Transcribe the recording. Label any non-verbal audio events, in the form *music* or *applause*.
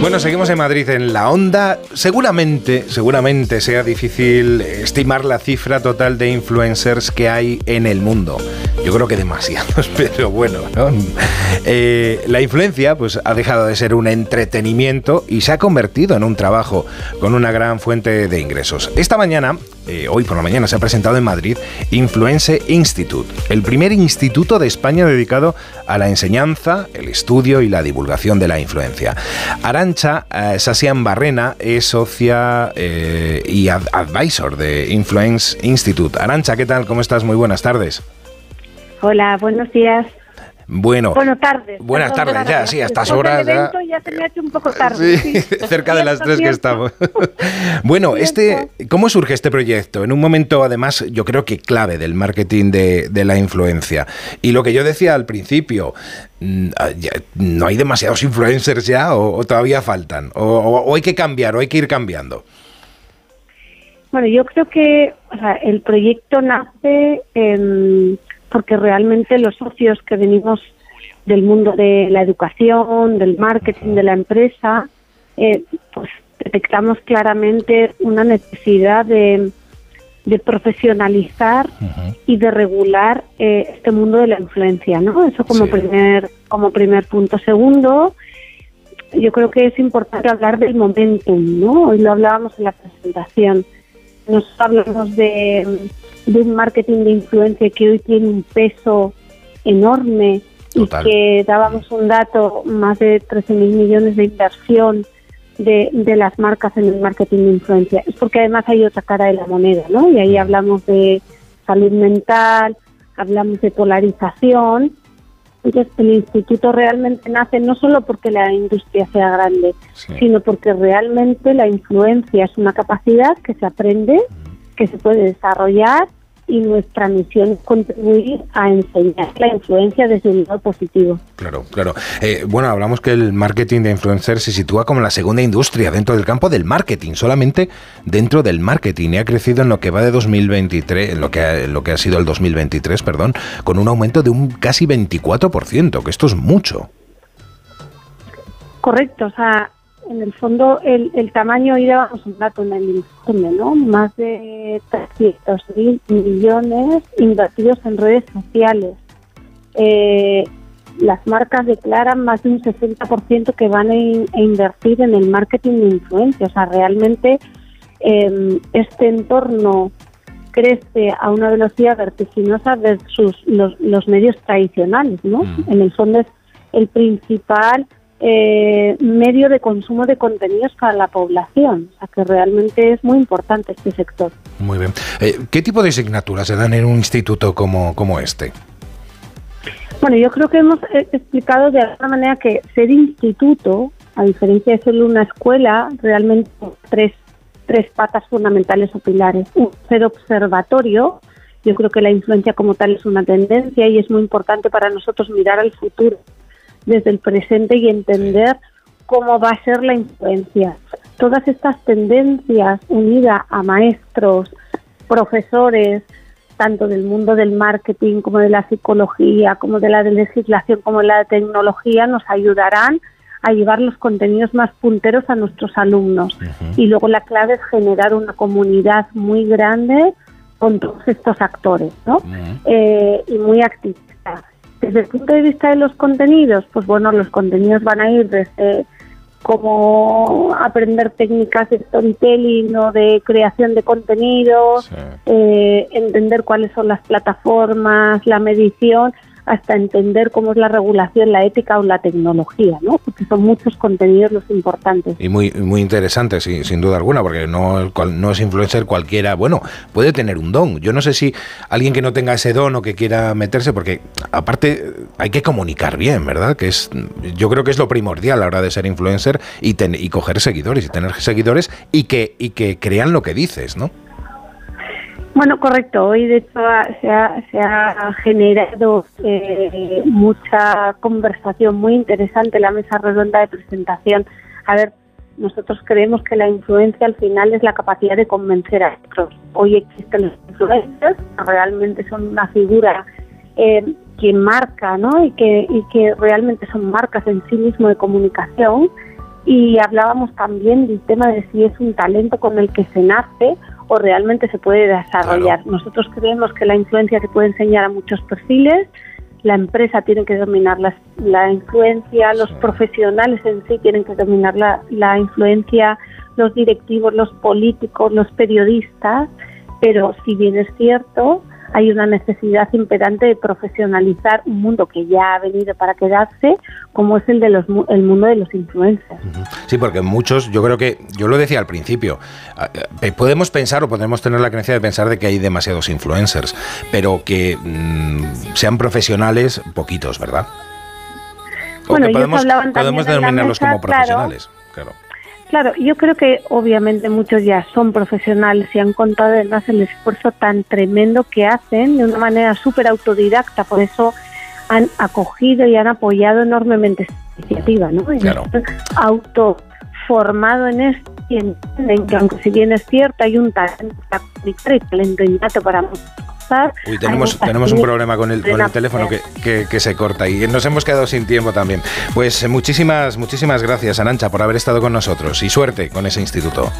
Bueno, seguimos en Madrid en la onda. Seguramente, seguramente sea difícil estimar la cifra total de influencers que hay en el mundo. Yo creo que demasiados, *laughs* pero bueno, ¿no? Eh, la influencia pues, ha dejado de ser un entretenimiento y se ha convertido en un trabajo con una gran fuente de ingresos. Esta mañana, eh, hoy por la mañana, se ha presentado en Madrid Influence Institute, el primer instituto de España dedicado a la enseñanza, el estudio y la divulgación de la influencia. Arancha eh, Sasian Barrena es socia y advisor de Influence Institute. Arancha, ¿qué tal? ¿Cómo estás? Muy buenas tardes. Hola, buenos días. Bueno, buenas tardes. Buenas tardes, ya, sí, a estas horas. ya, se me ha hecho un poco tarde. Sí, cerca de las tres que estamos. *laughs* bueno, este, ¿cómo surge este proyecto? En un momento, además, yo creo que clave del marketing de, la influencia. Y lo que yo decía al principio, mm, ah, ¿no hay demasiados influencers ya o, todavía faltan? O, hay que cambiar o hay que ir cambiando? Bueno, yo creo que el proyecto nace en porque realmente los socios que venimos del mundo de la educación, del marketing de la empresa, eh, pues detectamos claramente una necesidad de, profesionalizar y de regular eh, este mundo de la influencia, ¿no? Eso como primer como primer punto. Segundo, yo creo que es importante hablar del momentum, ¿no? Hoy lo hablábamos en la presentación. Nos hablamos de de un marketing de influencia que hoy tiene un peso enorme y que dábamos un dato, más de 13 mil millones de inversión de, de, las marcas en el marketing de influencia. Es porque además hay otra cara de la moneda, ¿no? Y ahí hablamos de salud mental, hablamos de polarización. Entonces, el instituto realmente nace no solo porque la industria sea grande, sino porque realmente la influencia es una capacidad que se aprende, que se puede desarrollar y nuestra misión es contribuir a enseñar la influencia desde un lado positivo. Claro, claro. Eh, bueno, hablamos que el marketing de influencers se sitúa como la segunda industria dentro del campo del marketing, solamente dentro del marketing, y ha crecido en lo que va de 2023, en lo que ha, lo que ha sido el 2023, perdón, con un aumento de un casi 24%, que esto es mucho. Correcto, o sea, en el fondo el, el tamaño, un dato en el informe, ¿no? Más de 300 mil millones invertidos en redes sociales. Eh, las marcas declaran más de un 60% que van a, invertir en el marketing de influencia. O sea, realmente em, este entorno crece a una velocidad vertiginosa versus los, los medios tradicionales, ¿no? Mm. En el fondo es el principal eh, medio de consumo de contenidos para la población. O sea que realmente es muy importante este sector. Muy bien. Eh, ¿Qué tipo de asignaturas se dan en un instituto como, como este? Bueno, yo creo que hemos eh, explicado de alguna manera que ser instituto, a diferencia de ser una escuela, realmente tres, tres patas fundamentales o pilares. Un, ser observatorio, yo creo que la influencia como tal es una tendencia y es muy importante para nosotros mirar al futuro desde el presente y entender cómo va a ser la influencia. Todas estas tendencias unidas a maestros, profesores, tanto del mundo del marketing como de la psicología, como de la legislación, como de la tecnología, nos ayudarán a llevar los contenidos más punteros a nuestros alumnos. Y luego la clave es generar una comunidad muy grande con todos estos actores, ¿no? Eh, y muy activa. Desde el punto de vista de los contenidos, pues bueno, los contenidos van a ir desde cómo aprender técnicas de storytelling o de creación de contenidos, eh, entender cuáles son las plataformas, la medición, hasta entender cómo es la regulación, la ética o la tecnología, ¿no? Porque son muchos contenidos los importantes. Y muy muy interesantes, sí, sin duda alguna, porque no, no es influencer cualquiera. Bueno, puede tener un don. Yo no sé si alguien que no tenga ese don o que quiera meterse, porque aparte hay que comunicar bien, ¿verdad? Que es, yo creo que es lo primordial a la hora de ser influencer y, y coger seguidores y tener seguidores y que, y que crean lo que dices, ¿no? Bueno, correcto. Hoy, de hecho, se ha, generado eh, mucha conversación muy interesante la mesa redonda de presentación. A ver, nosotros creemos que la influencia al final es la capacidad de convencer a otros. Hoy existen los influencers, realmente son una figura eh, que marca, ¿no? Y que, y que realmente son marcas en sí mismo de comunicación. Y hablábamos también del tema de si es un talento con el que se nace o realmente se puede desarrollar. Nosotros creemos que la influencia se puede enseñar a muchos perfiles, la empresa tiene que dominar la, la influencia, los profesionales en sí tienen que dominar la, la influencia, los directivos, los políticos, los periodistas, pero si bien es cierto, hay una necesidad imperante de profesionalizar un mundo que ya ha venido para quedarse, como es el de los el mundo de los influencers. Sí, porque muchos, yo creo que, yo lo decía al principio, podemos pensar o podemos tener la creencia de pensar de que hay demasiados influencers, pero que mm, sean profesionales, poquitos, ¿verdad? bueno, podemos, podemos denominarlos como profesionales, claro. Claro, yo creo que obviamente muchos ya son profesionales y han contado además el esfuerzo tan tremendo que hacen de una manera súper autodidacta, por eso han acogido y han apoyado enormemente esta iniciativa, ¿no? Claro. Autoformado en esto y entienden que aunque si bien es cierto hay un talento y talento innato para Uy, tenemos, tenemos un problema con el, con el teléfono que, que, se corta y nos hemos quedado sin tiempo también. Pues eh, muchísimas, muchísimas gracias, Anancha, por haber estado con nosotros y suerte con ese instituto.